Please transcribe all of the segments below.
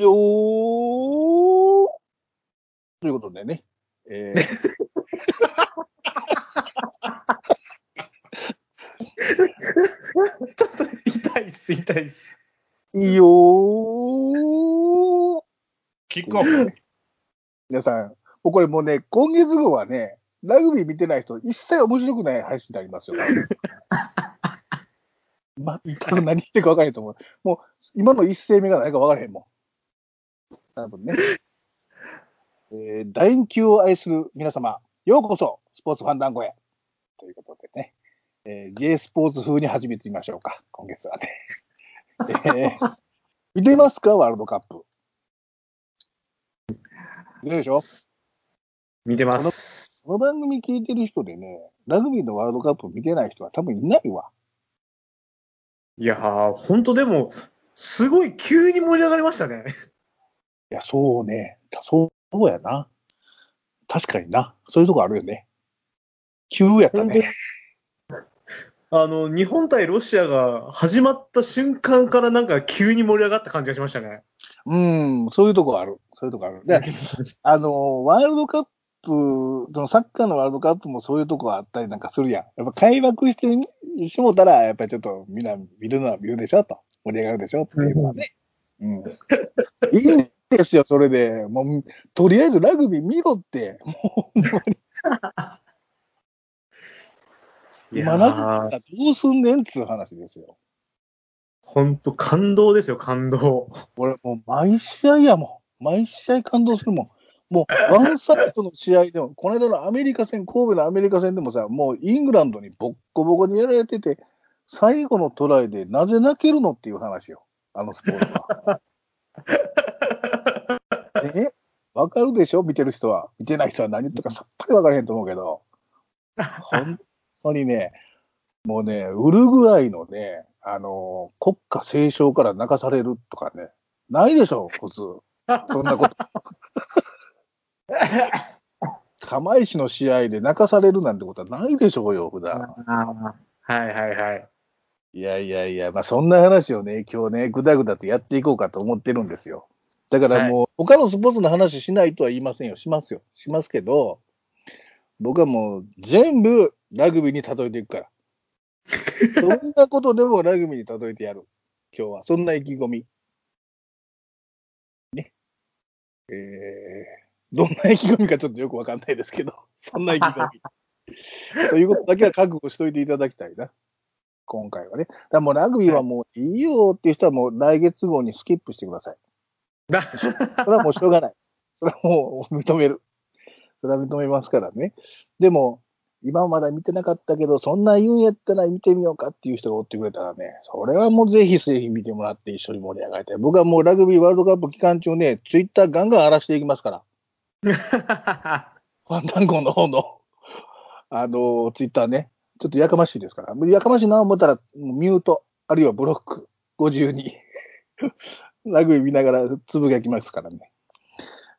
よーということでね、えーちょっと痛いっす、痛いっす。いいよーキックオフね。皆さん、もうこれもうね、今月号はね、ラグビー見てない人、一切面白くない配信になりますよ。全 く何言ってるか分からへんと思う。もう、今の一声目が何か分からへんもん。多分ね。えー、楕円球を愛する皆様、ようこそ、スポーツファンダンゴへ。ということでね、えー、J スポーツ風に始めてみましょうか、今月はね。えー、見てますか、ワールドカップ。見てるでしょ？見てます。この番組聞いてる人でね、ラグビーのワールドカップ見てない人は多分いないわ。いやー、ほんとでも、すごい急に盛り上がりましたね。いや、そうね。そうやな。確かにな。そういうとこあるよね。急やったね。あの、日本対ロシアが始まった瞬間からなんか急に盛り上がった感じがしましたね。うん、そういうとこある。そういうとこある。で、あの、ワールドカップ、そのサッカーのワールドカップもそういうとこあったりなんかするやん。やっぱ開幕してしもたら、やっぱりちょっとみんな見るのは見るでしょと。盛り上がるでしょっていうのはね。うん。いいんですよ、それで。もう、とりあえずラグビー見ろって。もう、ほんまに今ラグビーがどうすんねんっつう話ですよ。ほんと感動ですよ、感動。俺もう毎試合やもん。毎試合感動するもん。もう、ワンサイドの試合でも、この間のアメリカ戦、神戸のアメリカ戦でもさ、もうイングランドにボッコボコにやられてて、最後のトライでなぜ泣けるのっていう話よ。あのスポーツは。え？わかるでしょ？見てる人は。見てない人は何言ってるかさっぱりわからへんと思うけど、本当にね、もうね、ウルグアイのね、あの国家斉唱から泣かされるとかね、ないでしょ、普通。そんなこと。釜石の試合で泣かされるなんてことはないでしょうよ、普段。はいはいはい。いやいやいや、まあそんな話をね、今日ね、ぐだぐだとやっていこうかと思ってるんですよ。だからもう、他のスポーツの話しないとは言いませんよ。しますよ。しますけど、僕はもう全部ラグビーに例えていくから。どんなことでもラグビーに例えてやる。今日は。そんな意気込み。ね。えー、どんな意気込みかちょっとよくわかんないですけど、そんな意気込み。ということだけは覚悟しといていただきたいな。今回はね。だもうラグビーはもういいよっていう人はもう来月号にスキップしてください。それはもうしょうがない。それはもう認める。それは認めますからね。でも、今まだ見てなかったけど、そんな言うんやったら見てみようかっていう人がおってくれたらね、それはもうぜひぜひ見てもらって一緒に盛り上がりたい。僕はもうラグビーワールドカップ期間中ね、ツイッターガンガン荒らしていきますから。ファンダンゴの方の、あの、ツイッターね、ちょっとやかましいですから。やかましいな思ったら、ミュート、あるいはブロック、52。ラグビー見ながらつぶやきますからね。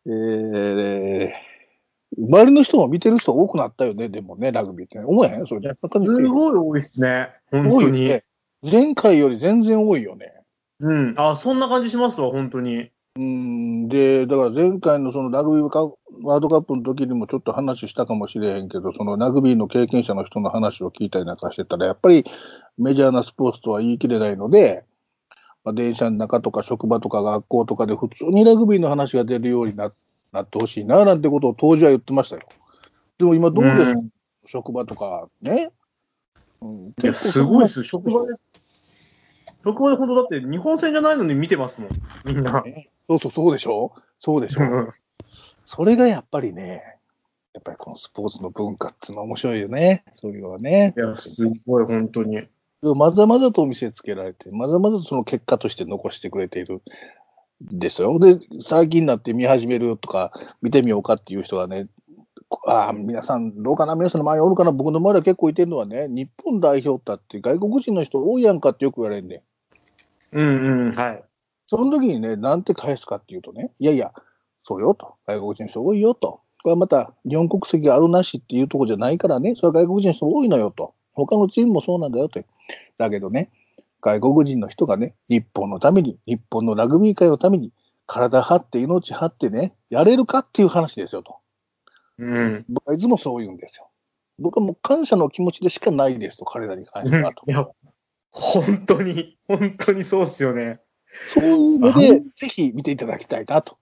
えー、周りの人も見てる人多くなったよね、でもね、ラグビーって、ね。思えへん？それ。すごい多いですね。本当に、ね。前回より全然多いよね。うん。あ、そんな感じしますわ、本当に。うん。で、だから前回のそのラグビーワールドカップの時にもちょっと話したかもしれへんけど、そのラグビーの経験者の人の話を聞いたりなんかしてたら、やっぱりメジャーなスポーツとは言い切れないので、まあ、電車の中とか職場とか学校とかで普通にラグビーの話が出るようにななってほしいな、なんてことを当時は言ってましたよ。でも今どうですか、うん、職場とかね？うん、いや、すごいです。職場で、職場で本当だって日本戦じゃないのに見てますもん、みんな。そうそう、そうでしょ？そうでしょ？それがやっぱりね、やっぱりこのスポーツの文化っていうのは面白いよね。そういうのはね。いや、すごい、本当に。まざまざと見せつけられて、まざまざとその結果として残してくれている。んですよ。で、最近になって見始めるとか、見てみようかっていう人がね、ああ、皆さん、どうかな、皆さんの前におるかな、僕の周りは結構いてるのはね、日本代表だって外国人の人多いやんかってよく言われるね。うんうん、はい。その時にね、なんて返すかっていうとね、いやいや、そうよと、外国人の人多いよと、これはまた日本国籍があるなしっていうところじゃないからね、それは外国人の人多いのよと、他のチームもそうなんだよと。だけどね、外国人の人がね、日本のために、日本のラグビー界のために、体張って、命張ってね、やれるかっていう話ですよと。うん。僕はいつもそう言うんですよ。僕はもう感謝の気持ちでしかないですと、彼らに関してはと。いや、本当に、本当にそうっすよね。そういうのあで、ぜひ見ていただきたいなと。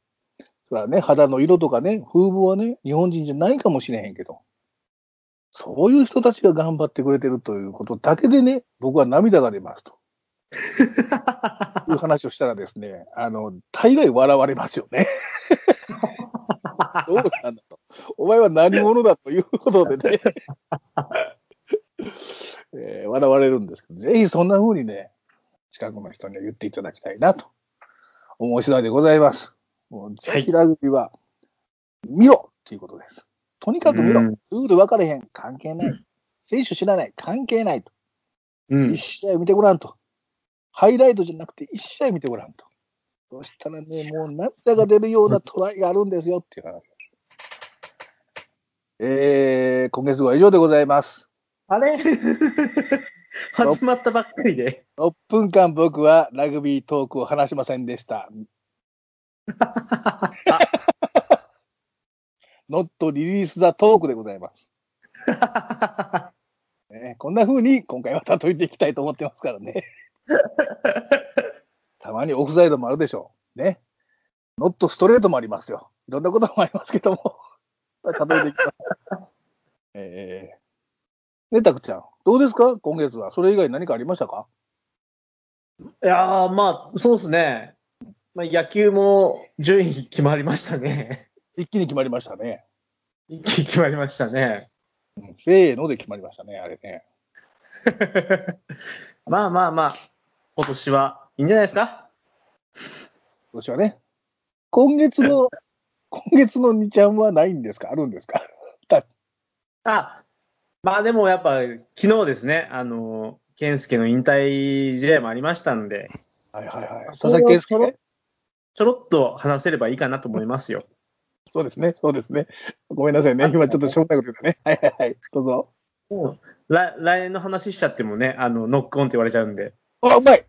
それはね、肌の色とかね、風貌はね、日本人じゃないかもしれへんけど、そういう人たちが頑張ってくれてるということだけでね、僕は涙が出ますと。いう話をしたらですね、あの、大概笑われますよね。どうなんだと。お前は何者だということでね、えー笑われるんですけど、ぜひそんな風にね、近くの人には言っていただきたいなと思う次第でございます。もうぜひラグビーは見ろっていうことです。とにかく見ろ。うんルール分かれへん。関係ない。選手知らない。関係ないと。うん一。試合見てごらんと。ハイライトじゃなくて一試合見てごらんと。そしたらね、もう涙が出るようなトライがあるんですよっていう話。えー、今月は以上でございます。あれ？始まったばっかりで。6分間僕はラグビートークを話しませんでした。ノットリリースザトークでございます。ね、こんな風に今回は例えていきたいと思ってますからね。たまにオフサイドもあるでしょう。ね。ノットストレートもありますよ。いろんなこともありますけども。例えていきます。えー、ね、たくちゃん。どうですか？今月は。それ以外何かありましたか？いやー、まあ、そうですね。まあ、野球も順位決まりましたね。一気に決まりましたね。一気に決まりましたね。うんせーので決まりましたね、あれね。まあまあまあ、今年はいいんじゃないですか？今年はね。今月の、今月の2ちゃんはないんですか？あるんですか？あ、まあでもやっぱ昨日ですね、あの、健介の引退試合もありましたんで、はいはいはい。佐々木健介？ね。ちょろっと話せればいいかなと思いますよ。そうですね、そうですね。ごめんなさいね。今ちょっとしょうもないこと言ったね。はいはいはい。どうぞ。来来年の話しちゃってもね、あの、ノックオンって言われちゃうんで。あ、うまい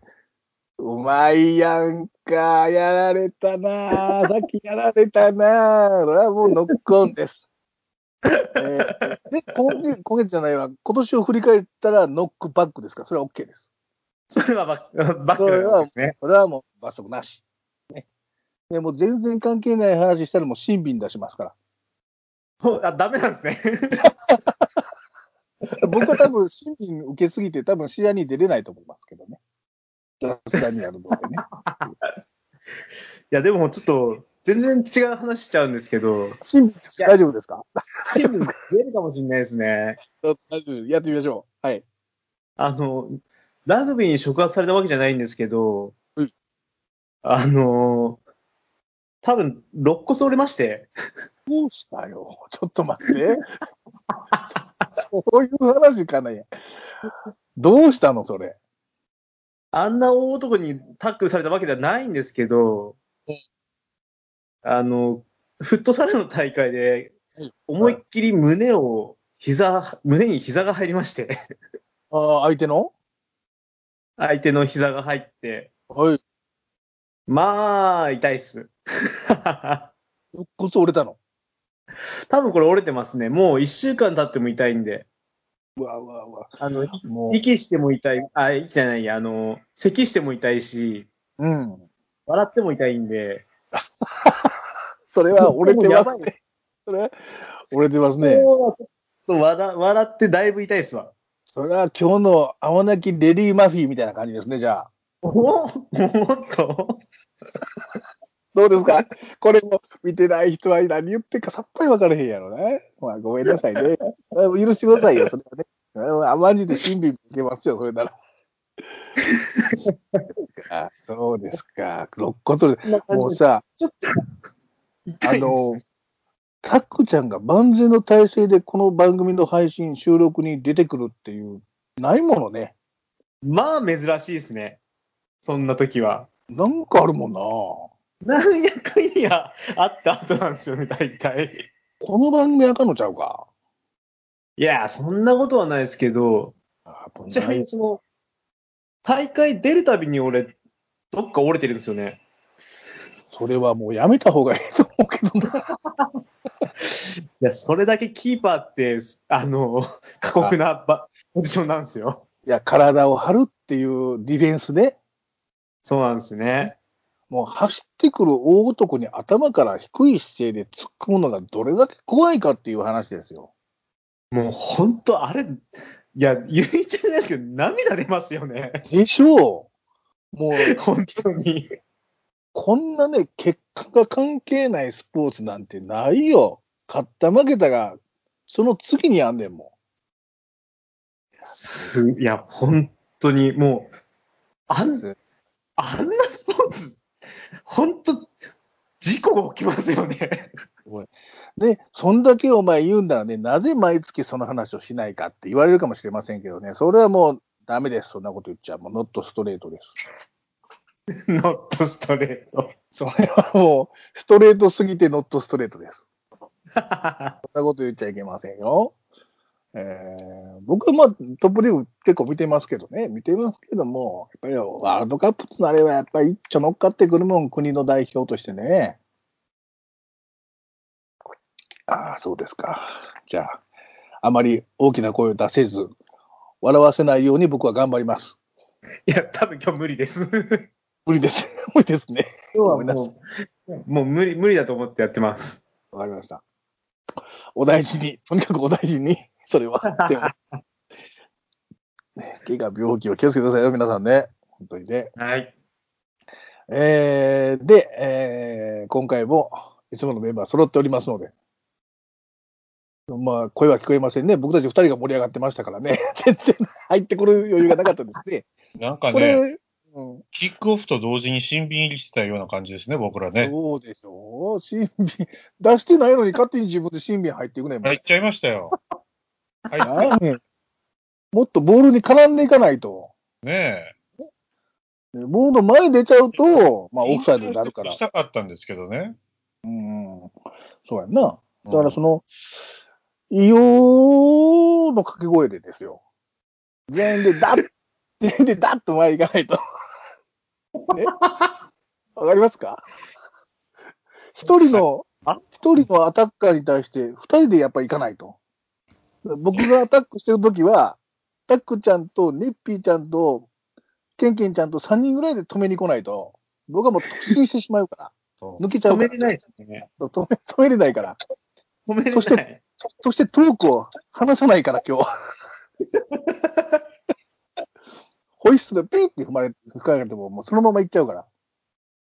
うまいやんか。やられたな さっきやられたなそれはもうノックオンです。えーで今月、今月じゃないわ。今年を振り返ったらノックバックですか？それは OK です。それはバックバックですね。それはもう罰則なし。ね。でもう全然関係ない話したらもうシンビンに出しますから。ほ あ、ダメなんですね。僕は多分審美受けすぎて多分試合に出れないと思いますけどね。さすがにやるのでね。いや、でもちょっと、全然違う話しちゃうんですけど、審美大丈夫ですか？チーム出るかもしれないですね。大丈夫。やってみましょう。はい。あの、ラグビーに触発されたわけじゃないんですけど、うんあの、多分、肋骨折れまして、どうしたよ。ちょっと待って。そういう話かね。どうしたのそれ？あんな大男にタックルされたわけではないんですけどうん、あの、フットサルの大会でうん、思いっきり胸を、膝、胸に膝が入りまして、ああ、相手の？相手の膝が入って、はい。まあ、痛いっす。肋骨折れたの？多分これ折れてますね。もう一週間経っても痛いんで。うわうわうわ。あの。息しても痛い、あ、息じゃないや、あの、咳しても痛いし、うん。笑っても痛いんで、それは折れてやばいますね。それは折れてますね。もうちょっと笑笑ってだいぶ痛いっすわ。それは今日の青泣きレディー・マフィーみたいな感じですね、じゃあ。おおっと？どうですか？これも見てない人は何言ってるかさっぱり分からへんやろね。まあごめんなさいね。許してくださいよ、それはね。あマジで審美いけますよ、それなら。あそうですか。肋骨もうさ、あの、タックちゃんが万全の体制でこの番組の配信、収録に出てくるっていう、ないものね。まあ珍しいですね。そんな時は。なんかあるもんな。何やかんやあった後なんですよね、大体。この番組あかんのちゃうか。いや、そんなことはないですけど、あちなみにその、大会出るたびに俺、どっか折れてるんですよね。それはもうやめた方がいいと思うけどな。いや、それだけキーパーって、あの、過酷なばポジションなんですよ。いや、体を張るっていうディフェンスで、そうなんですね。もう走ってくる大男に頭から低い姿勢で突っ込むのがどれだけ怖いかっていう話ですよ。もう本当、あれ、いや、言っちゃいないですけど、涙出ますよね。でしょう。もう、本当に。こんなね、結果が関係ないスポーツなんてないよ。勝った負けたが、その次にあんねんもすいや、本当に、もう、あん、ん。あんなスポーツ、本当、事故が起きますよね。で、そんだけお前言うんならね、なぜ毎月その話をしないかって言われるかもしれませんけどね、それはもうダメです。そんなこと言っちゃう。もうノットストレートです。ノットストレート。それはもう、ストレートすぎてノットストレートです。そんなこと言っちゃいけませんよ。えー、僕はまあトップリーグ結構見てますけどね、見てますけども、やっぱりワールドカップとなれば、やっぱり一丁乗っかってくるもん、国の代表としてね。ああ、そうですか。じゃあ、あまり大きな声を出せず、笑わせないように僕は頑張ります。いや、多分今日無理です。無理です。無理ですね。今日はもう、もう無理、無理だと思ってやってます。わかりました。お大事に、とにかくお大事に、それは。でもね、怪我、病気を気をつけてくださいよ、皆さんね。本当にね。はい。えー、で、えー今回もいつものメンバー揃っておりますので、まあ、声は聞こえませんね。僕たち二人が盛り上がってましたからね。全然入ってくる余裕がなかったですね。なんかこね、れ、うん、キックオフと同時に新品入りしてたような感じですね、僕らね。そうでしょう。新品、出してないのに勝手に自分で新品入っていくね。入っちゃいましたよ。はい。もっとボールに絡んでいかないと。ねボールの前出ちゃうと、まあ、え。オフサイドになるからし。たかったんですけどね。うん、そうやんな。だかうんらその、異様の掛け声でですよ。全員でダッ、全員でダッと前行かないと。ねわかりますか？一人のあ、一人のアタッカーに対して二人でやっぱ行かないと。僕がアタックしてるときは、タックちゃんとネッピーちゃんとケンケンちゃんと3人ぐらいで止めに来ないと、僕はもう突進してしまうから。抜けちゃうから止めれないですね。止め止めれないから。止めれない。そしてそしてトークを話さないから、今日は。ホイッスルでピーって踏まれ、吹かれても、もうそのまま行っちゃうから。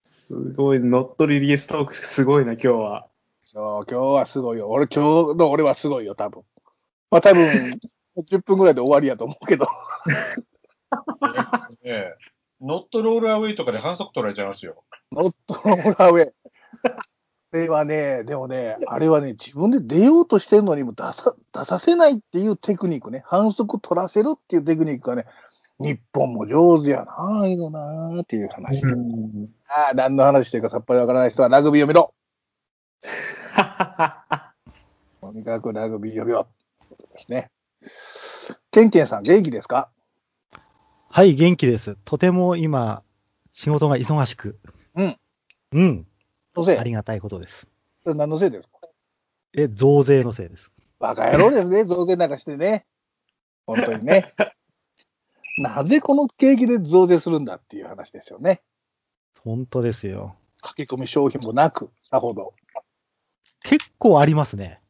すごい、ノットリリーストークすごいな、今日は。そう、今日はすごいよ。俺、今日の俺はすごいよ、多分。まあ、多分、10分ぐらいで終わりやと思うけど。ノットロールアウェイとかで反則取られちゃいますよ。ノットローラーウェイ。あれはね、でもね、あれはね、自分で出ようとしてるのにも出さ出させないっていうテクニックね、反則取らせるっていうテクニックがね、日本も上手やな、ああいうのなーっていう話。うんああ、何の話してるかさっぱりわからない人はラグビーを見ろ。とにかくラグビーを見ろ。ですね。ケンケンさん、元気ですか？はい、元気です。とても今、仕事が忙しく。うん。うん。のせい？ありがたいことです。それ何のせいですか？え、増税のせいです。バカ野郎ですね、増税なんかしてね。本当にね。なぜこの景気で増税するんだっていう話ですよね。本当ですよ。駆け込み商品もなく、さほど。結構ありますね。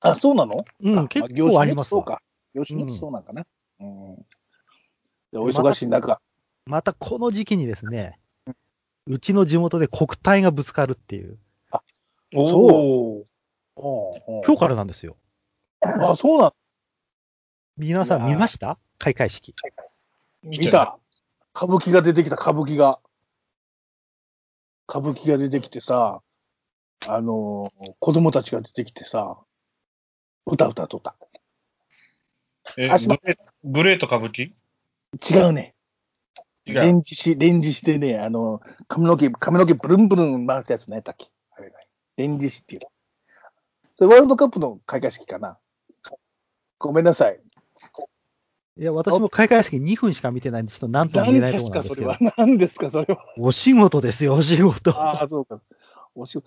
あ、そうなの？あうん、結構ありますわ。そうか。業種にそうなんかな。うん。でお忙しい中。またこの時期にですね、うちの地元で国体がぶつかるっていう、おー今日からなんですよ。あ、そうなの？皆さん見ました？開会式。見見た。歌舞伎が出てきた、歌舞伎が。歌舞伎が出てきてさ、あのー子供たちが出てきてさ、歌歌っとった。えあしまグレグレート歌舞伎？違うね。違う。連獅子、連獅子でね、あの、髪の毛、髪の毛ブルンブルン回すやつね、たっけ？あれね。連獅子っていうの。それワールドカップの開会式かな？ごめんなさい。いや、私も開会式2分しか見てないんで、ちょっと何とも言えないところなんですけど何ですか、それは？。何ですか、それは？お仕事ですよ、お仕事。ああ、そうか。おし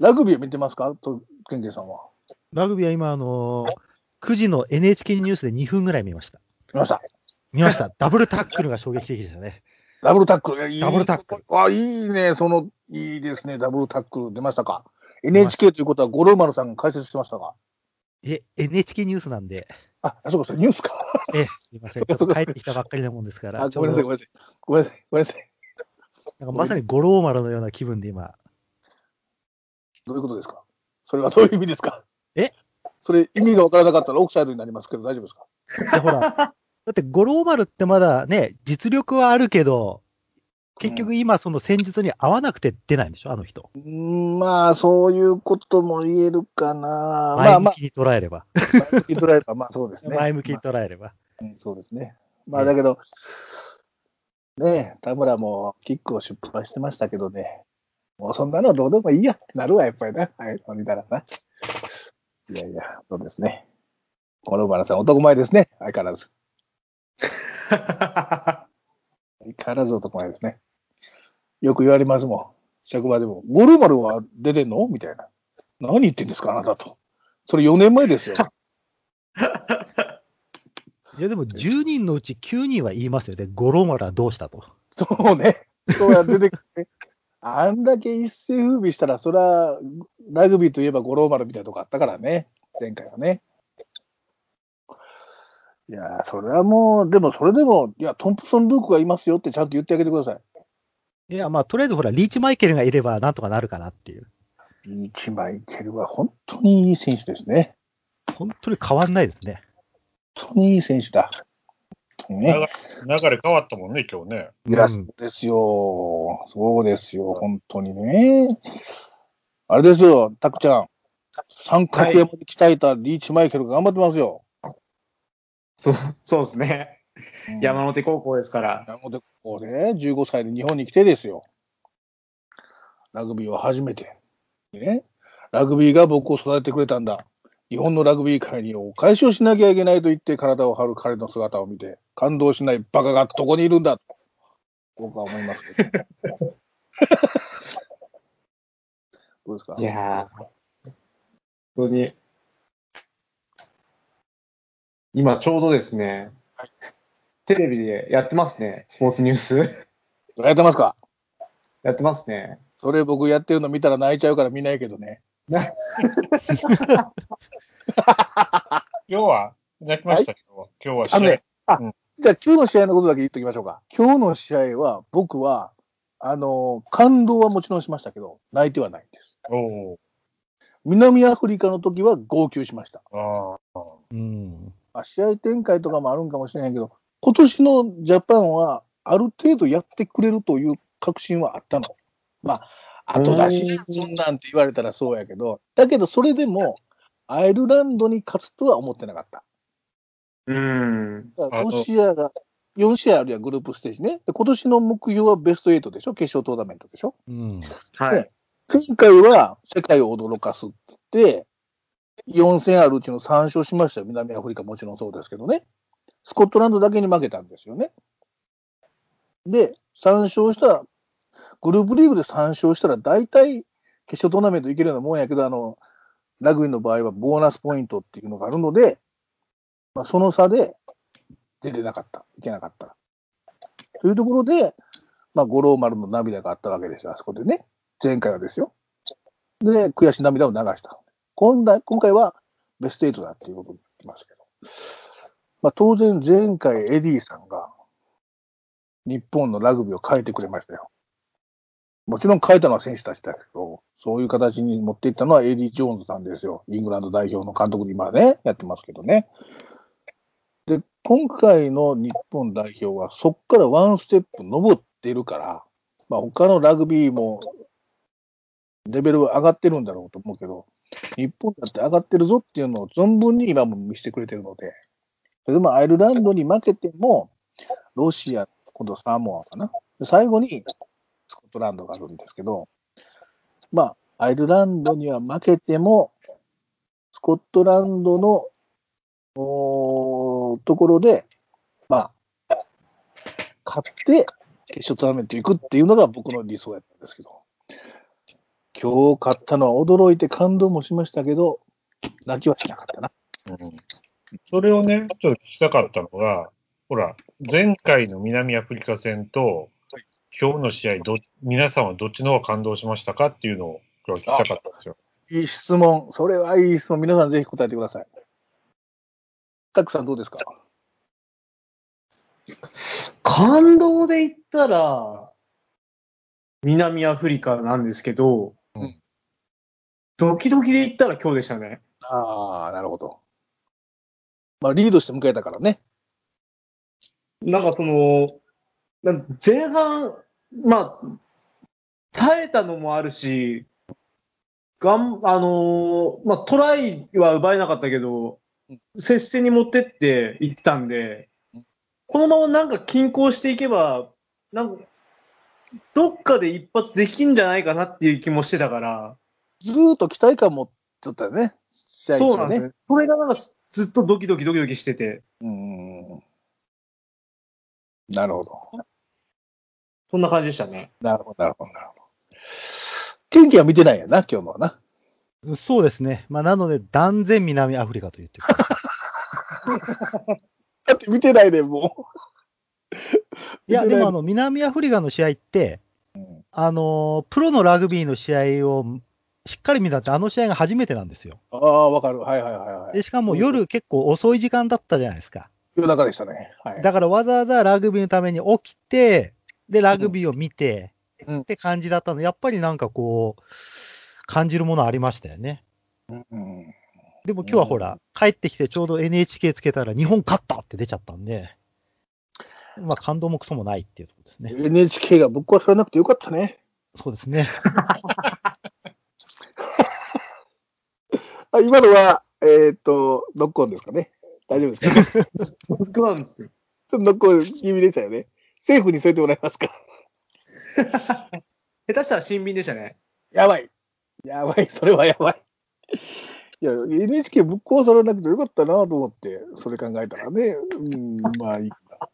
ラグビーは見てますか？と、ケンケンさんは。ラグビーは今、あのー9時の NHK ニュースで2分ぐらい見ました。見ました。見ました。ダブルタックルが衝撃的でしたね。ダブルタックル。いやいいダブルタックル。あ、いいね。その、いいですね。ダブルタックル出ましたか？NHK ということは、五郎丸さんが解説してましたか？え、NHK ニュースなんで、あ、あそうか、それニュースか。え、すいません。ちょっと帰ってきたばっかりなもんですから、あ、ごめんなさい、ごめんなさい。ごめんなさい、ごめんなさい。なんかまさに五郎丸のような気分で今、どういうことですか？それはどういう意味ですか？え？それ、意味がわからなかったらオフサイドになりますけど、大丈夫ですか？でほら、だって五郎丸ってまだね、実力はあるけど、結局今その戦術に合わなくて出ないんでしょ、あの人。うーん、まあ、そういうことも言えるかな。まあまあ、前向きに捉えれば。前向きに捉えれば、まあそうですね。前向きに捉えれば。うんそうですね。まあだけど、ねえ、田村もキックを失敗してましたけどね、もうそんなのどうでもいいやってなるわ、やっぱりな。はい、見たらな。いやいや、そうですね。このバラさん、男前ですね、相変わらず。相変わらず男前ですね。よく言われますもん。職場でも、ゴルマルは出てんの？みたいな。何言ってんですか、あなたと。それ4年前ですよ。いやでも10人のうち9人は言いますよね。五郎丸はどうしたと。そうね。そうやって出てくるね。あんだけ一世風靡したら、それは、ラグビーといえば五郎丸みたいなとこあったからね。前回はね。いやー、それはもう、でもそれでも、いや、トンプソン・ルークがいますよってちゃんと言ってあげてください。いや、まあ、とりあえずほら、リーチマイケルがいればなんとかなるかなっていう。リーチマイケルは本当にいい選手ですね。本当に変わんないですね。本当にいい選手だ。ね。流れ変わったもんね、今日ね。いや、うんそうですよ。そうですよ。本当にね。あれですよ、タクちゃん。三角山で鍛えたリーチマイケルが頑張ってますよ。そうそうですね。うん山手高校ですから。山手高校で15歳で日本に来てですよ。ラグビーを初めて。ね。ラグビーが僕を育ててくれたんだ。日本のラグビー界にお返しをしなきゃいけないと言って体を張る彼の姿を見て、感動しないバカがどこにいるんだと、僕は思いますけど。どうですか？いやー、本当に。今ちょうどですね、テレビでやってますね、スポーツニュース。やってますか？やってますね。それ僕やってるの見たら泣いちゃうから見ないけどね。今日は泣きましたけど、今日は試合あのね、あうん、じゃあ今日の試合のことだけ言っときましょうか。今日の試合は僕は、あの、感動はもちろんしましたけど、泣いてはないんです。おー南アフリカの時は号泣しました。あーうん。まあ、試合展開とかもあるんかもしれないけど、今年のジャパンはある程度やってくれるという確信はあったの。まあ、後出し、そんなんて言われたらそうやけど、だけどそれでも、アイルランドに勝つとは思ってなかった。うん。ロシアが、4試合あるやんグループステージね。で今年の目標はベスト8でしょ？決勝トーナメントでしょ？うん。はい。前回は世界を驚かすって言って、4戦あるうちの3勝しましたよ。南アフリカもちろんそうですけどね。スコットランドだけに負けたんですよね。で、3勝した、グループリーグで3勝したら大体決勝トーナメントいけるようなもんやけど、あの、ラグビーの場合はボーナスポイントっていうのがあるので、まあ、その差で出れなかった。いけなかった。というところで、まあ、五郎丸の涙があったわけですよ、あそこでね。前回はですよ。で、悔し涙を流した。今回今回はベスト8だっていうことになってますけど。まあ、当然前回エディさんが日本のラグビーを変えてくれましたよ。もちろん変えたのは選手たちだけど、そういう形に持っていったのはエディ・ジョーンズさんですよ。イングランド代表の監督に今ね、やってますけどね。で、今回の日本代表はそこからワンステップ登ってるから、まあ他のラグビーもレベルは上がってるんだろうと思うけど、日本だって上がってるぞっていうのを存分に今も見せてくれてるので、それでもアイルランドに負けても、ロシア、今度サモアかな。最後にスコットランドがあるんですけど、まあ、アイルランドには負けても、スコットランドのおところで、まあ、勝って決勝トーナメント行くっていうのが僕の理想やったんですけど、今日勝ったのは驚いて感動もしましたけど、泣きはしなかったな。うんそれをね、ちょっと聞きたかったのが、ほら、前回の南アフリカ戦と、今日の試合ど、皆さんはどっちの方が感動しましたかっていうのを今日は聞きたかったんですよ。いい質問。それはいい質問。皆さんぜひ答えてください。タックさんどうですか？感動で言ったら、南アフリカなんですけど、うんドキドキで言ったら今日でしたね。ああ、なるほど。まあ、リードして迎えたからね。なんかその、なん前半、まあ、耐えたのもあるし、がん、あのーまあ、トライは奪えなかったけどうん、接戦に持ってっていってたんでうん、このままなんか均衡していけば、なんか、どっかで一発できんじゃないかなっていう気もしてたから、ずーっと期待感持っちゃったよね。試合中ね。そうなんですね。それがなんかずっとドキドキドキドキしてて、うんうん。なるほど。そんな感じでしたね。なるほど、なるほど、なるほど。天気は見てないやな、今日のはな。そうですね。まあ、なので、断然南アフリカと言ってる。だって見てないで、もいや、でもあの、南アフリカの試合って、う。うんあのープロのラグビーの試合をしっかり見たって、あの試合が初めてなんですよ。ああ、わかる。はいはいはいはい。でしかも夜結構遅い時間だったじゃないですか。夜中でしたね。はい。だからわざわざラグビーのために起きて、で、ラグビーを見て、うんって感じだったので、やっぱりなんかこう、感じるものありましたよね。うんうんでも今日はほら、帰ってきてちょうど NHK つけたら日本勝ったって出ちゃったんで、まあ感動もクソもないっていうところですね。NHK がぶっ壊されなくてよかったね。そうですね。あ今のは、えーっと、ノックオンですかね。大丈夫ですか本当なんですよ。ちょっとノックオン気味でしたよね。セーフにしてもらえますか？下手したらシンビンでしたね。やばい。やばい。それはやばい。いや、NHK ぶっ壊されなくてよかったなと思って、それ考えたらね。うん、まあいいか。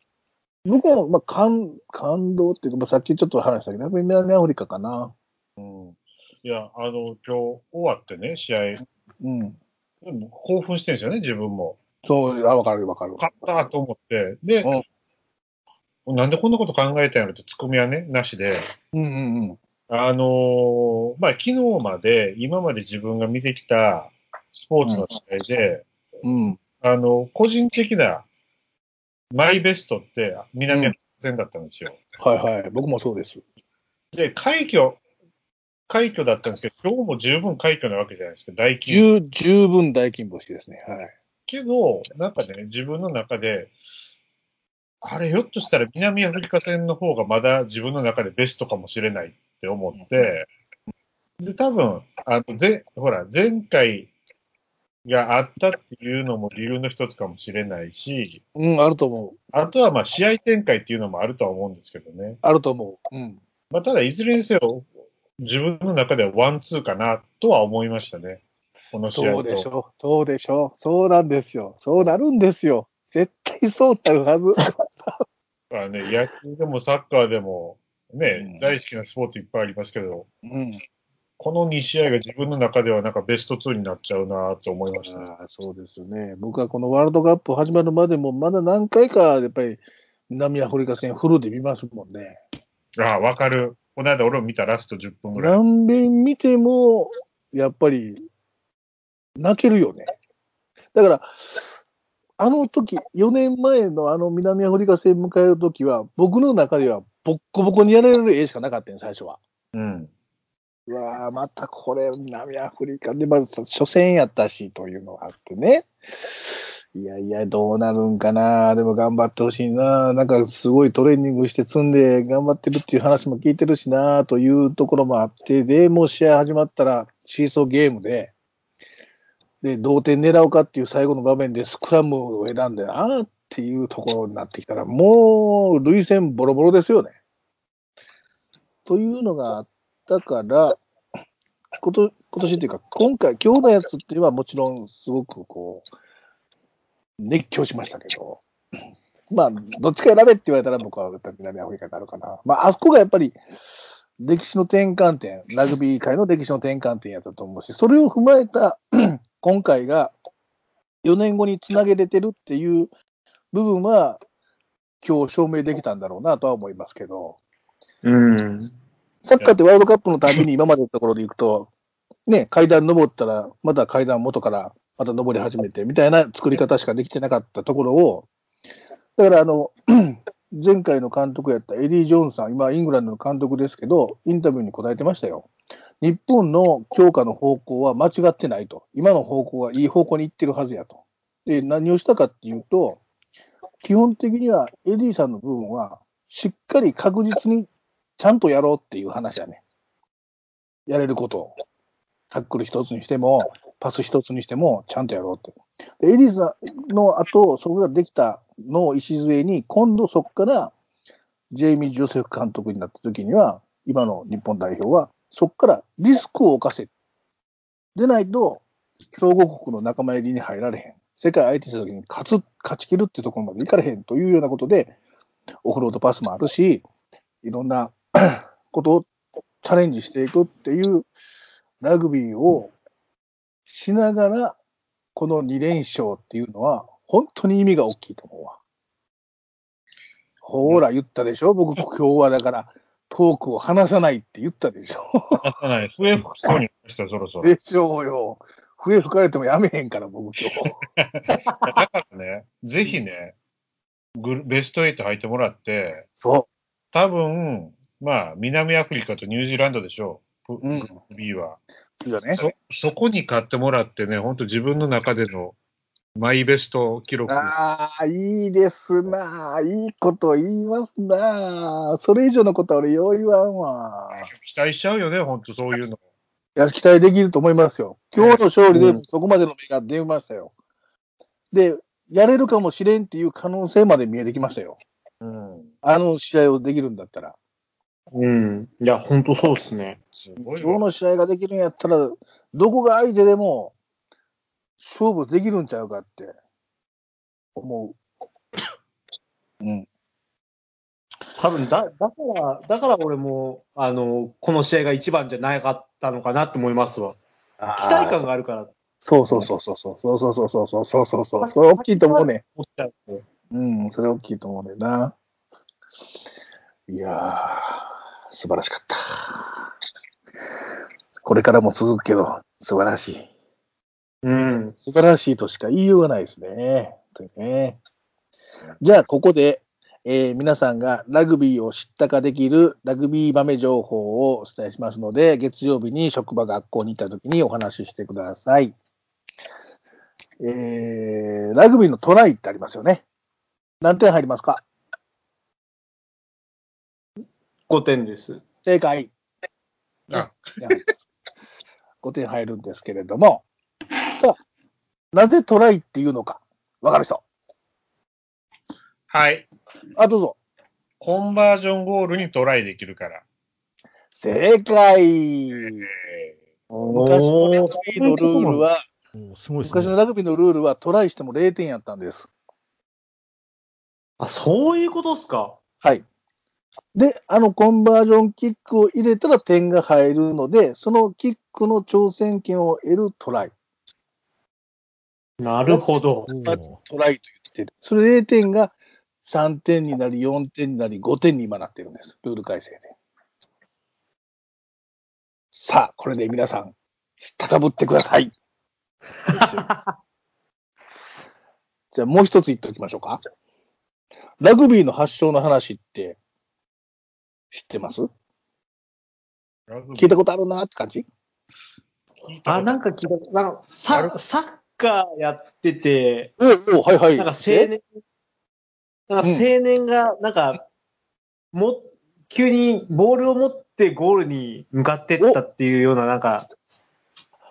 僕も、まあ、感、感動っていうか、まあ、さっきちょっと話したけど、南アフリカかな。うんいや、あの、今日終わってね、試合、うん。うん興奮してるんですよね、自分も。そう、あ、わかるわかる。勝ったと思って。で、なんでこんなこと考えたんやろってツッコミはね、なしで。うんうんうん。あのーまあ、昨日まで、今まで自分が見てきたスポーツの試合で、うん。あの、個人的なマイベストって南アフリカ戦だったんですよ。はいはい。僕もそうです。で、快挙、快挙だったんですけど、今日も十分快挙なわけじゃないですか、大金。十、十分大金星ですね。はい。けど、なんかね、自分の中で、あれ、ひょっとしたら南アフリカ戦の方がまだ自分の中でベストかもしれないって思って、で、多分、あの、ぜ、ほら、前回があったっていうのも理由の一つかもしれないし、うん、あると思う。あとはまあ試合展開っていうのもあるとは思うんですけどね。あると思う。うん。まあ、ただ、いずれにせよ、自分の中ではワンツーかなとは思いましたね。この試合と。そうでしょう。そうでしょう。そうなんですよ。そうなるんですよ。絶対そうなるはず。まあね、野球でもサッカーでも、ね、うん大好きなスポーツいっぱいありますけど、うん。この2試合が自分の中ではなんかベスト2になっちゃうなと思いましたね。そうですよね。僕はこのワールドカップ始まるまでも、まだ何回か、やっぱり南アフリカ戦フルで見ますもんね。ああ、わかる。この間俺も見たラスト10分ぐらい。何遍見ても、やっぱり、泣けるよね。だから、あの時、4年前のあの南アフリカ戦迎える時は、僕の中ではボッコボコにやられる絵しかなかったよ、最初は。うん。うわーまたこれ、南アフリカで、まず初戦やったしというのがあってね。いやいや、どうなるんかな、でも頑張ってほしいな、なんかすごいトレーニングして積んで頑張ってるっていう話も聞いてるしな、というところもあって、で、もう試合始まったら、シーソーゲームで、で、同点狙うかっていう最後の場面でスクラムを選んでなっていうところになってきたら、もう、類戦ボロボロですよね。というのがあったから、こと今年っていうか、今回、今日のやつっていうのはもちろんすごくこう、熱狂しましたけど、まあ、どっちか選べって言われたら僕は南アフリカになるかな。まあ、あそこがやっぱり歴史の転換点、ラグビー界の歴史の転換点やったと思うし、それを踏まえた今回が4年後につなげれてるっていう部分は、今日証明できたんだろうなとは思いますけど、うん。サッカーってワールドカップのたびに今までのところで行くと、ね、階段登ったら、また階段元からまた登り始めてみたいな作り方しかできてなかったところを、だからあの、前回の監督やったエディ・ジョーンズさん、今イングランドの監督ですけど、インタビューに答えてましたよ。日本の強化の方向は間違ってないと。今の方向はいい方向に行ってるはずやと。で、何をしたかっていうと、基本的にはエディさんの部分は、しっかり確実にちゃんとやろうっていう話だね。やれることを。タックル一つにしても、パス一つにしても、ちゃんとやろうって。でエディさんの後、そこができたのを礎に、今度そこから、ジェイミー・ジョセフ監督になった時には、今の日本代表は、そこからリスクを犯せ。でないと、強豪国の仲間入りに入られへん。世界相手した時に勝つ、勝ち切るっていうところまでいかれへんというようなことで、オフロードパスもあるし、いろんな ことをチャレンジしていくっていうラグビーをしながら、この2連勝っていうのは、本当に意味が大きいと思うわ。ほら、言ったでしょ？僕、今日はだから、トークを話さないって言ったでしょ出さない。笛吹きそうにました、そろそろ。でしょうよ。笛吹かれてもやめへんから、僕今日。だからね、ぜひね、グルベスト8入ってもらって、そ多分、まあ、南アフリカとニュージーランドでしょう。うん B は。う。いいよね。そ、そこに勝ってもらってね、本当自分の中でのマイベスト記録。ああ、いいですなあ。いいこと言いますなあ。それ以上のことは俺、よう言わんわ。期待しちゃうよね、本当そういうの。いや、期待できると思いますよ。今日の勝利でうんそこまでの目が出ましたよ。で、やれるかもしれんっていう可能性まで見えてきましたよ。うん。あの試合をできるんだったら。うん。いや、ほんとそうですね。すごい今日わ。の試合ができるんやったら、どこが相手でも勝負できるんちゃうかって思う。うん。多分だ、だから、だから俺も、あの、この試合が一番じゃなかったのかなと思いますわ。期待感があるから、そうそうそうそうそうそうそうそうそうそうそうそうそう。それ大きいと思うね。思っちゃうね。うん、それ大きいと思うねんな。いやー、素晴らしかった。これからも続くけど、素晴らしい。うん。素晴らしいとしか言いようがないですね。本当にねじゃあ、ここで、えー皆さんがラグビーを知ったかできるラグビー豆情報をお伝えしますので、月曜日に職場、学校に行った時にお話ししてください。えー、ラグビーのトライってありますよね。何点入りますか？5点です。正解。あ5点入るんですけれども、なぜトライっていうのか、わかる人。はい。あ、どうぞ。コンバージョンゴールにトライできるから。正解。え昔のラグビーのルールは、昔のね。ラグビーのルールはトライしても0点やったんです。あ、そういうことっすか？はい。で、あのコンバージョンキックを入れたら点が入るので、そのキックの挑戦権を得るトライ。なるほど。トライと言ってる。それ0点が3点になり、4点になり、5点に今なってるんです。ルール改正で。さあ、これで皆さん、知ったかぶってください。じゃあもう一つ言っておきましょうか。ラグビーの発祥の話って知ってます？聞いたことあるなって感じ？あ、なんか聞いた、なんかあサるサッカーやってて、おおはいはい。なんか青年、なんか青年が、なんか、も、急にボールを持ってゴールに向かってったっていうような、なんか、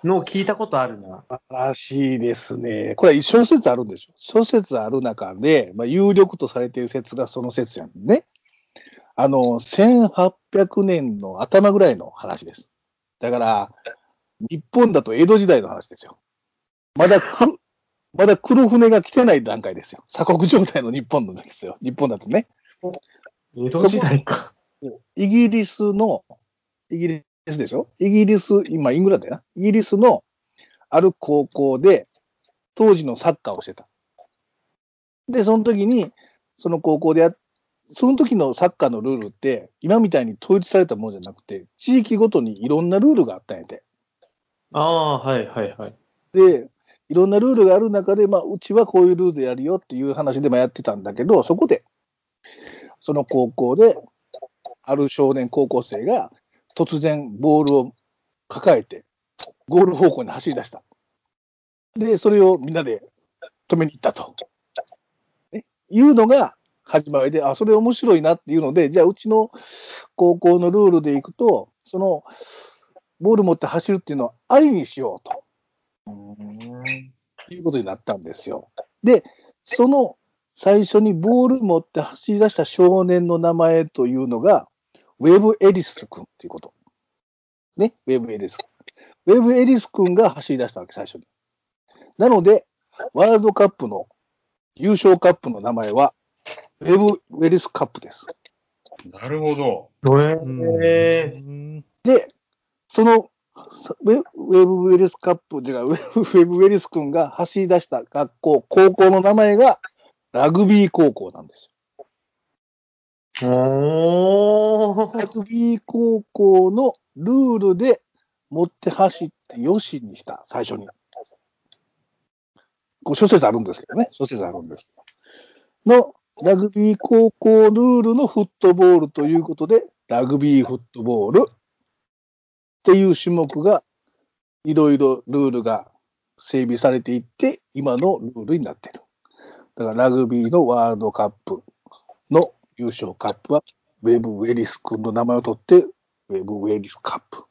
のを聞いたことあるな。らしいですね。これは小説あるんですよ。小説ある中で、まあ、有力とされている説がその説やんね。あの、1800年の頭ぐらいの話です。だから、日本だと江戸時代の話ですよ。まだくまだ黒船が来てない段階ですよ。鎖国状態の日本の時ですよ。日本だとね。江戸時代か。イギリスの、イギリスでしょ？イギリス、今イングランドやな？イギリスのある高校で当時のサッカーをしてた。で、その時に、その高校でや、その時のサッカーのルールって、今みたいに統一されたものじゃなくて、地域ごとにいろんなルールがあったんやて。ああ、はいはいはい。で、いろんなルールがある中で、まあ、うちはこういうルールでやるよっていう話でもやってたんだけど、そこで、その高校で、ある少年高校生が突然ボールを抱えて、ゴール方向に走り出した。で、それをみんなで止めに行ったと。ね、いうのが始まりで、あ、それ面白いなっていうので、じゃあうちの高校のルールでいくと、その、ボール持って走るっていうのはありにしようと。いうことになったんですよ。で、その最初にボール持って走り出した少年の名前というのが、ウェブ・エリス君っていうこと。ね、ウェブ・エリス君。ウェブ・エリス君が走り出したわけ、最初に。なので、ワールドカップの優勝カップの名前は、ウェブ・ウェリスカップです。なるほど。えうんで、そのウェブウェリスカップ、違う、ウェブウェブウェリス君が走り出した学校、高校の名前がラグビー高校なんです。およ。ラ。グビー高校のルールで持って走ってよしにした、最初に。こう諸説あるんですけどね、諸説あるんですけど。の、ラグビー高校ルールのフットボールということで、ラグビーフットボールっていう種目が、いろいろルールが整備されていって、今のルールになってる。だからラグビーのワールドカップの優勝カップは、ウェブ・ウェリス君の名前を取って、ウェブ・ウェリスカップ。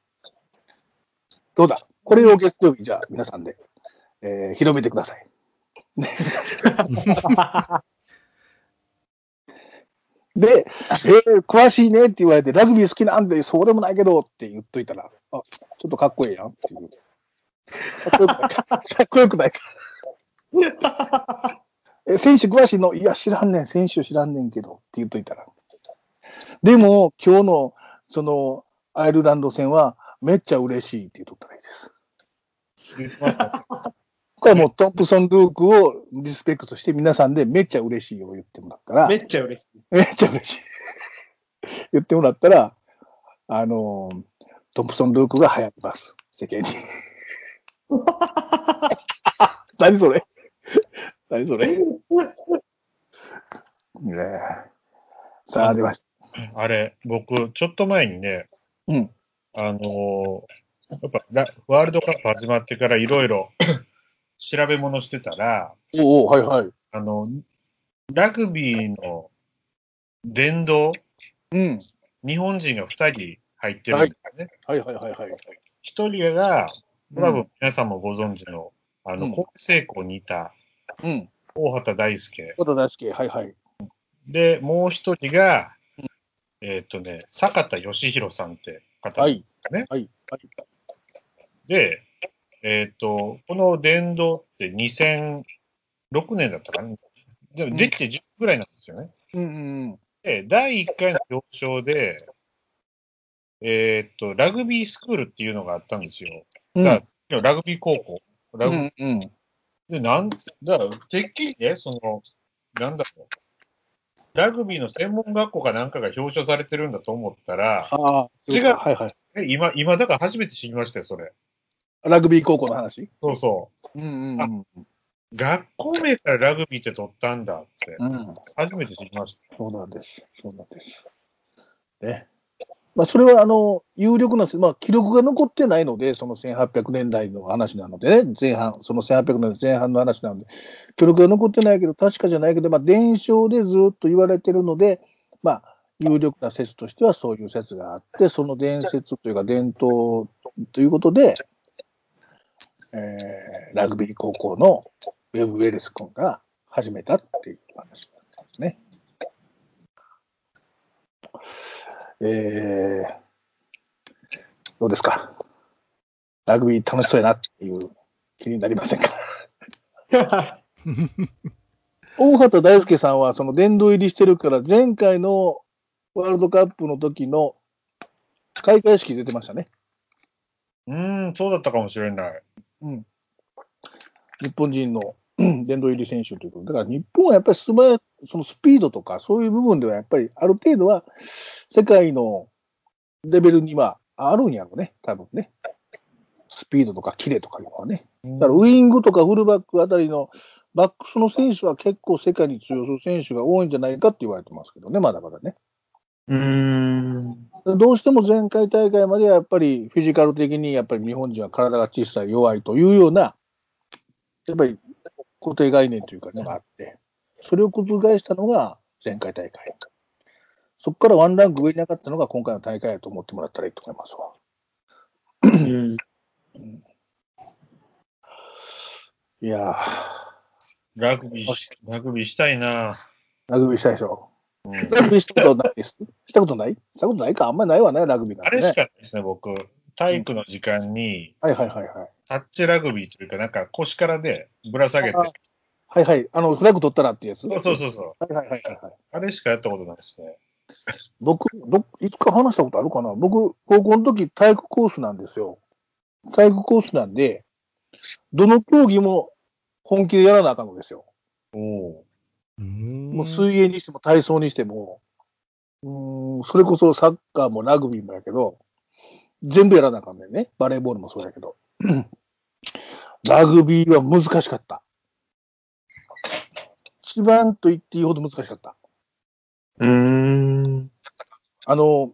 どうだ？これを月曜日、じゃあ皆さんで、えー広めてください。で、えー詳しいねって言われて、ラグビー好きなんで、そうでもないけどって言っといたら、あ、ちょっとかっこいいやんっていう。かっこよくないか。かっこよくないか。え、選手詳しいの？いや、知らんねん。選手知らんねんけどって言っといたら。でも、今日の、その、アイルランド戦は、めっちゃ嬉しいって言っとったらいいです。もうトンプソン・ルークをリスペクトして皆さんでめっちゃ嬉しいを言ってもらったら、めっちゃ嬉しい。めっちゃ嬉しい。言ってもらったら、あの、トンプソン・ルークが流行ります。世間に。何それ？何それ？ねえさあ、出ましあれ、僕、ちょっと前にね、た。うん。あのーやっぱラワールドカップ始まってからいろいろ調べ物してたら、おおはいはい。あの、ラグビーの殿堂、うん。日本人が2人入ってるんですよね。はいはいはいはい。一人が、多うん分皆さんもご存知の、あの、うん神戸製鋼にいたうん。大畑大輔。小田大輔、はいはい。で、もう一人がうん、えーっとね、坂田義弘さんって方。はい。ねはい。はい。で、えーっと、この殿堂って2006年だったかな。でもできて10ぐらいなんですよね。うんうんで、第1回の表彰で、えーっと、ラグビースクールっていうのがあったんですよ。うん。だからラグビー高校。ラグうんうん。で、なん、だから、てっきりね、その、なんだろう。ラグビーの専門学校かなんかが表彰されてるんだと思ったら、ああ、違うはいはい。え今、今だから初めて知りましたよ、それ。ラグビー高校の話？そうそうんうんうん。う。学校名からラグビーって取ったんだって、うん。初めて知りました。そうなんです。そうなんです。ね。まあ、それは、あの、有力な、まあ、記録が残ってないので、その1800年代の話なのでね、前半、その1800年代前半の話なので、記録が残ってないけど、確かじゃないけど、まあ、伝承でずっと言われてるので、まあ、有力な説としてはそういう説があって、その伝説というか伝統ということで、えーラグビー高校のウェブ・ウェルス君が始めたっていう話なんですね。えーどうですか？ラグビー楽しそうやなっていう気になりませんか？大畑大輔さんはその殿堂入りしてるから、前回のワールドカップの時の開会式出てましたね。うーん、そうだったかもしれない。うん。日本人のうん殿堂入り選手ということでだから日本はやっぱり素早いそのスピードとかそういう部分ではやっぱりある程度は世界のレベルにはあるんやろうね、多分ね。スピードとかキレとかいうのはね。だからウイングとかフルバックあたりのバックスの選手は結構世界に通用する選手が多いんじゃないかって言われてますけどね、まだまだね。うーん。どうしても前回大会まではやっぱりフィジカル的にやっぱり日本人は体が小さい、弱いというような、やっぱり固定概念というかね、があって、それを覆したのが前回大会。そこからワンランク上に上がったのが今回の大会だと思ってもらったらいいと思いますわ。うん。いやラグビーし、ラグビーしたいな。ー、ラグビーしたいでしょ。うんラグビーしたことないです。したことない？したことないか？あんまりないわね、ラグビーなんてね。あれしかないですね、僕。体育の時間に、はいはいはいはい。タッチラグビーというか、なんか腰からでぶら下げて、あはいはい。あの、フラッグ取ったらっていうやつ？そうそうそうそう。はいはいはいはいはい。あれしかやったことないですね。僕、どいつか話したことあるかな？僕、高校の時体育コースなんですよ。体育コースなんで、どの競技も本気でやらなあかんのですよ。おもう水泳にしても体操にしても、うーん、それこそサッカーもラグビーもやけど、全部やらなあかんねんね。バレーボールもそうやけど。ラグビーは難しかった。一番と言っていいほど難しかった。うーん。あの、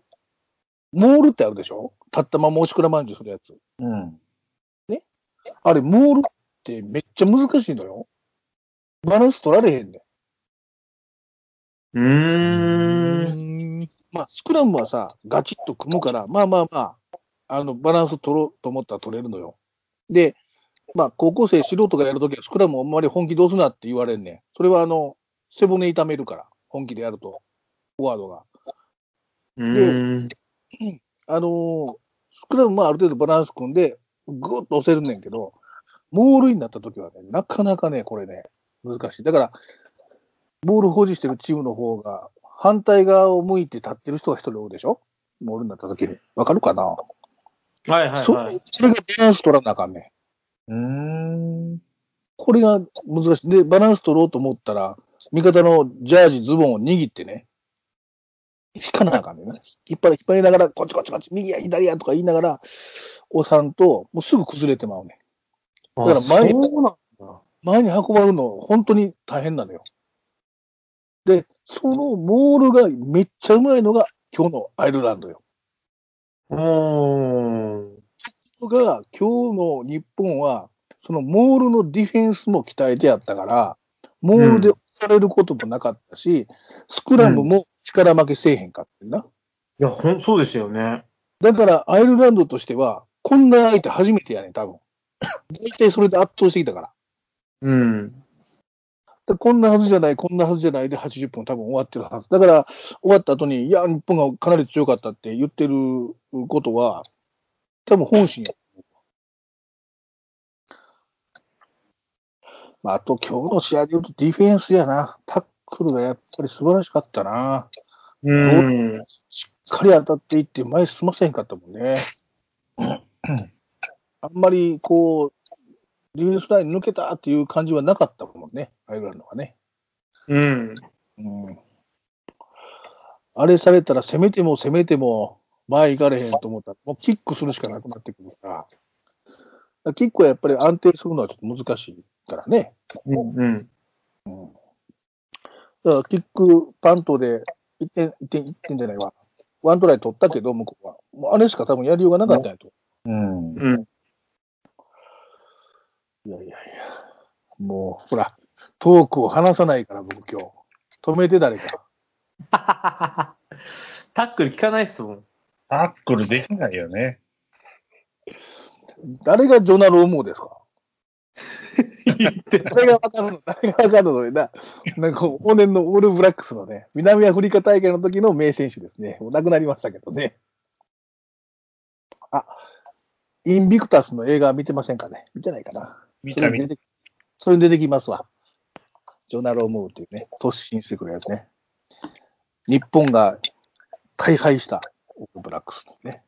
モールってあるでしょ？立ったままおしくらまんじゅうするやつ。うん。あれ、モールってめっちゃ難しいのよ。バランス取られへんねん。うーん。まあ、スクラムはさ、ガチッと組むから、まあまあまあ、あの、バランス取ろうと思ったら取れるのよ。で、まあ、高校生、素人がやるときは、スクラムあんまり本気どうすなって言われんねん。それは、あの、背骨痛めるから、本気でやると、フォワードが。うーん。あのースクラムもある程度バランス組んで、ぐーっと押せるねんけど、モールになったときはね、なかなかね、これね、難しい。だから、ボール保持してるチームの方が、反対側を向いて立ってる人が一人おるでしょ？モールになったときに。わかるかな、はいはいそはい。それがバランス取らなあかんねん。うーん。これが難しい。で、バランス取ろうと思ったら、味方のジャージ、ズボンを握ってね、引かなあかんねんな。引っ張り、引っ張りながら、こっちこっちこっち、右や左やとか言いながら、押さんと、もうすぐ崩れてまうねん。だから前に。前に運ばれるの、本当に大変なのよ。で、そのモールがめっちゃうまいのが今日のアイルランドよ。うーん。が、今日の日本は、そのモールのディフェンスも鍛えてやったから、モールで押されることもなかったし、スクラムも力負けせえへんかってんな。いや、ほん、そうでしたよね。だから、アイルランドとしては、こんな相手初めてやねん、多分。大体それで圧倒してきたから。うん。でこんなはずじゃない、こんなはずじゃないで80分多分終わってるはず。だから、終わった後に、いや、日本がかなり強かったって言ってることは、多分本心や。まあ、あと今日の試合で言うとディフェンスやな。タックルがやっぱり素晴らしかったな。うん。しっかり当たっていって前進ませへんかったもんね。あんまりこう、ディフェンスライン抜けたっていう感じはなかったもんね、アイルランドはね。うん。うんあれされたら攻めても攻めても前行かれへんと思ったら、もうキックするしかなくなってくるから、だからキックはやっぱり安定するのはちょっと難しいからね。うん。だからキックパントで1点、1点、1点じゃないわ。ワントライ取ったけど、向こうは。もうあれしか多分やりようがなかったんやと。うん。うん。いやいやいや。もう、ほら、トークを話さないから、僕今日。止めて誰か。タックル効かないっすもん。タックルできないよね。誰がジョナローモーですか？言って誰がわかるの？誰がわかるの？な、なんか、往年のオールブラックスのね、南アフリカ大会の時の名選手ですね。もう亡くなりましたけどね。あ、インビクタスの映画見てませんかね？見てないかな。見た見た。それ出てそれに出てきますわ。ジョナロー・ムーっていうね、突進してくるやつね。日本が大敗したオールブラックスのね、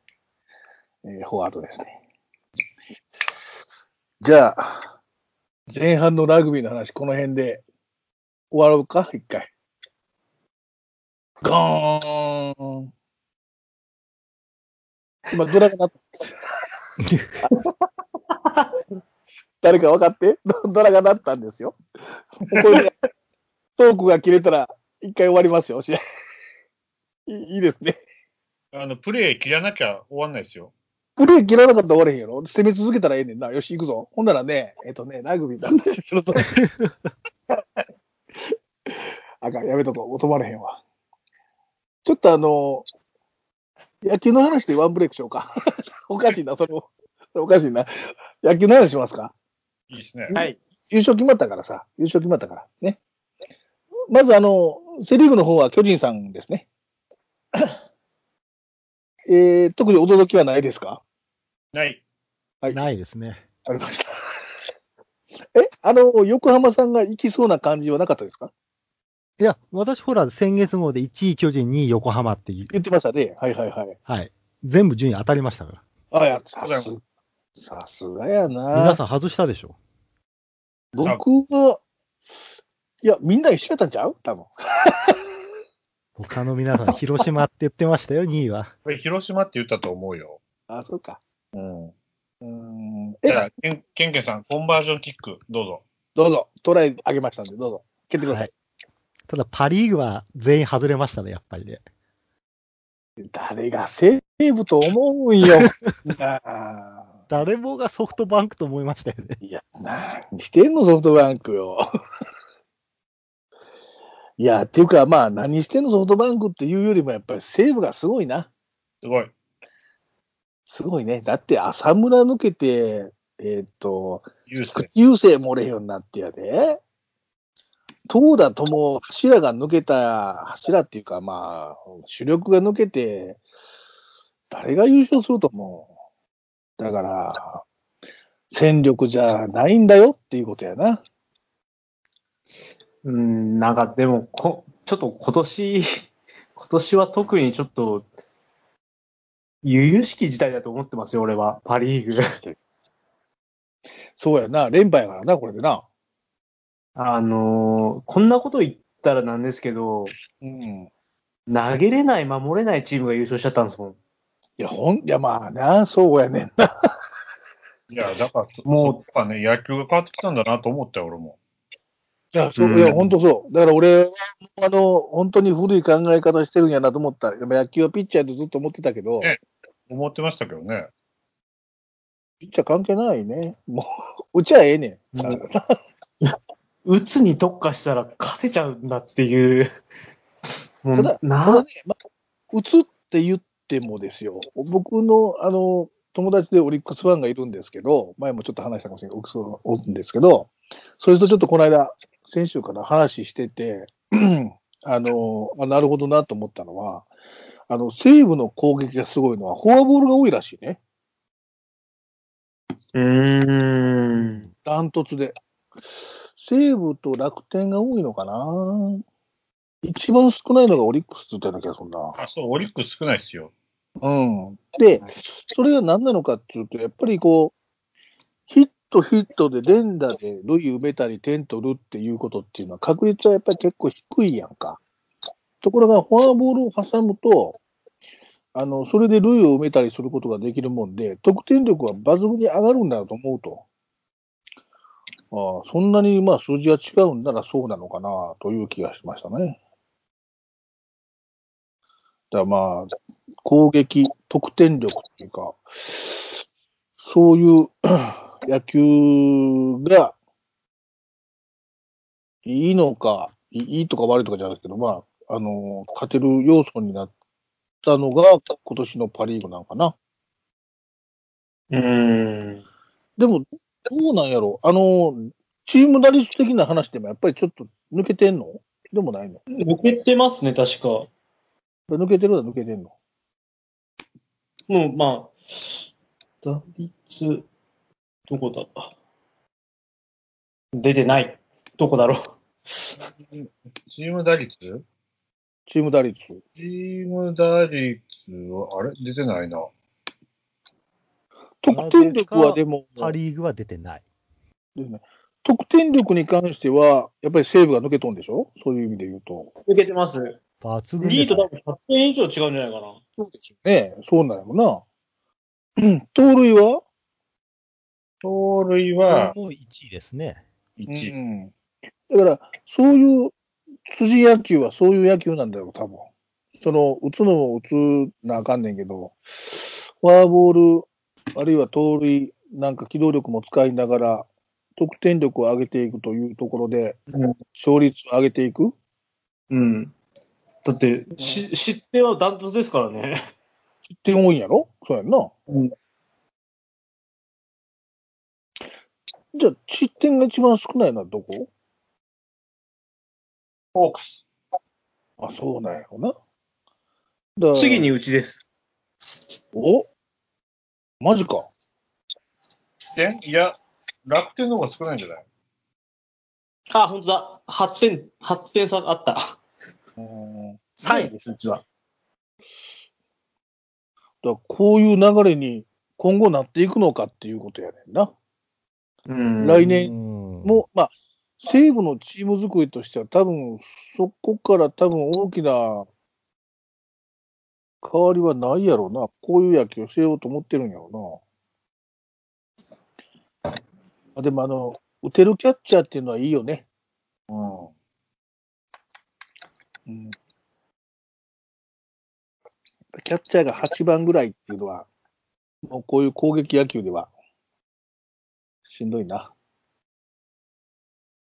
えーフォワードですね。じゃあ、前半のラグビーの話、この辺で終わろうか、一回。ゴーン今、ドラが鳴った。誰か分かって？ド ドラが鳴ったんですよ。こトークが切れたら、一回終わりますよ、試合。いいですね。あの、プレー切らなきゃ終わんないですよ。プレー切らなかったら終われへんやろ？攻め続けたらええねんな。よし、行くぞ。ほんならね、えっとね、ラグビーだってすると。あかん、やめとこう。止まれへんわ。ちょっとあの、野球の話でワンブレイクしようか。おかしいな、それも。おかしいな。野球の話しますか？いいですね。はい。優勝決まったからさ、優勝決まったから。ね。まずあの、セリーグの方は巨人さんですね。えー、特に驚きはないですか？ない。はい。ないですね。ありました。え、あの、横浜さんが行きそうな感じはなかったですか？いや、私ほら、先月号で1位巨人、2位横浜っていう、言ってましたね。はいはいはい。はい。全部順位当たりましたから。あ、いや、さすさすがやな。皆さん外したでしょ。僕は、いや、みんな一緒やったんちゃう？多分。他の皆さん、広島って言ってましたよ、2位は。これ広島って言ったと思うよ。あ、そうか。うん。うーん。え、じゃあ、ケンケンケンさん、コンバージョンキック、どうぞ。どうぞ。トライあげましたんで、どうぞ。蹴ってください。ただ、パ・リーグは全員外れましたね、やっぱりね。誰がセーブと思うんよ。誰もがソフトバンクと思いましたよね。いや、何してんの、ソフトバンクよ。いや、っていうか、まあ、何してんの、ソフトバンクっていうよりも、やっぱり西武がすごいな。すごい。すごいね。だって、浅村抜けて、えーっと、優勢漏れへんようになってやで。投打とも柱が抜けた、柱っていうか、まあ、主力が抜けて、誰が優勝すると思う？だから、戦力じゃないんだよっていうことやな。うん、なんかでもこ、ちょっと今年、今年は特にちょっと、由々しき事態だと思ってますよ、俺は。パリーグ。そうやな。連覇やからな、これでな。あのーこんなこと言ったらなんですけど、うん。い投げれない、守れないチームが優勝しちゃったんですもん。や、ほん、いや、まあな、そうやねんな。いや、だから、もうかね、野球が変わってきたんだなと思ったよ、俺も。いや、そう、うんいや、本当そう。だから俺は、あの、本当に古い考え方してるんやなと思った。やっぱ野球はピッチャーでずっと思ってたけど、え思ってましたけどね。ピッチャー関係ないね。もう、うちはええねん。も 打つに特化したら勝てちゃうんだっていう。もただ、ただね、まあ、打つって言ってもですよ、僕の、あの、友達でオリックスファンがいるんですけど、前もちょっと話したかもしれない、オリックスファンがおるんですけど、それとちょっとこの間、先週から話してて、あの、あなるほどなと思ったのは、あの、西武の攻撃がすごいのは、フォアボールが多いらしいね。うーん。ダントツで。西武と楽天が多いのかな？一番少ないのがオリックスって言ったような気がするな。あ、そう、オリックス少ないっすよ。うん。で、それが何なのかっていうと、やっぱりこう、ヒットヒットで連打で塁埋めたり点取るっていうことっていうのは確率はやっぱり結構低いやんか。ところがフォアボールを挟むと、あの、それで塁を埋めたりすることができるもんで、得点力は抜群に上がるんだと思うと。ああそんなにまあ数字が違うんならそうなのかなという気がしましたね。だまあ、攻撃、得点力っていうか、そういう 野球がいいのか、いいいとか悪いとかじゃないですけど、まあ、あの、勝てる要素になったのが今年のパ・リーグなのかな。うーん。でも、どうなんやろあの、チーム打率的な話でもやっぱりちょっと抜けてんの？でもないの？抜けてますね、確か。抜けてるのは抜けてんの？もう、まあ、打率、どこだ？出てない。どこだろう。チーム打率？チーム打率。チーム打率は、あれ？出てないな。得点力はでも、パ・リーグは出てない。得点力に関しては、やっぱり西武が抜けとんでしょ？そういう意味で言うと。抜けてます。抜群2位と多分100点以上違うんじゃないかな。そうですよね。そうなんやもんな。うん。盗塁は？盗塁は？もう1位ですね。う1。ん。だから、そういう、辻野球はそういう野球なんだよ、多分。その、打つのも打つなあかんねんけど、フォアボール、あるいは盗塁、なんか機動力も使いながら、得点力を上げていくというところで、うん勝率を上げていく。うん。だって、し失点はダントツですからね。失点多いんやろ？そうやんな。うんじゃあ、失点が一番少ないのはどこ？ホークス。あ、そうなんやろな。次にうちです。お？マジか。点いや、楽天の方が少ないんじゃない？あ、本当だ。8点、8点差あった。うん3位です、うちは。だからこういう流れに今後なっていくのかっていうことやねんな。うん来年うんもう、まあ、西武のチーム作りとしては多分、そこから多分大きな変わりはないやろうな。こういう野球をしようと思ってるんやろうな。あでも、あの、打てるキャッチャーっていうのはいいよね。うん。うん。キャッチャーが8番ぐらいっていうのは、もうこういう攻撃野球ではしんどいな。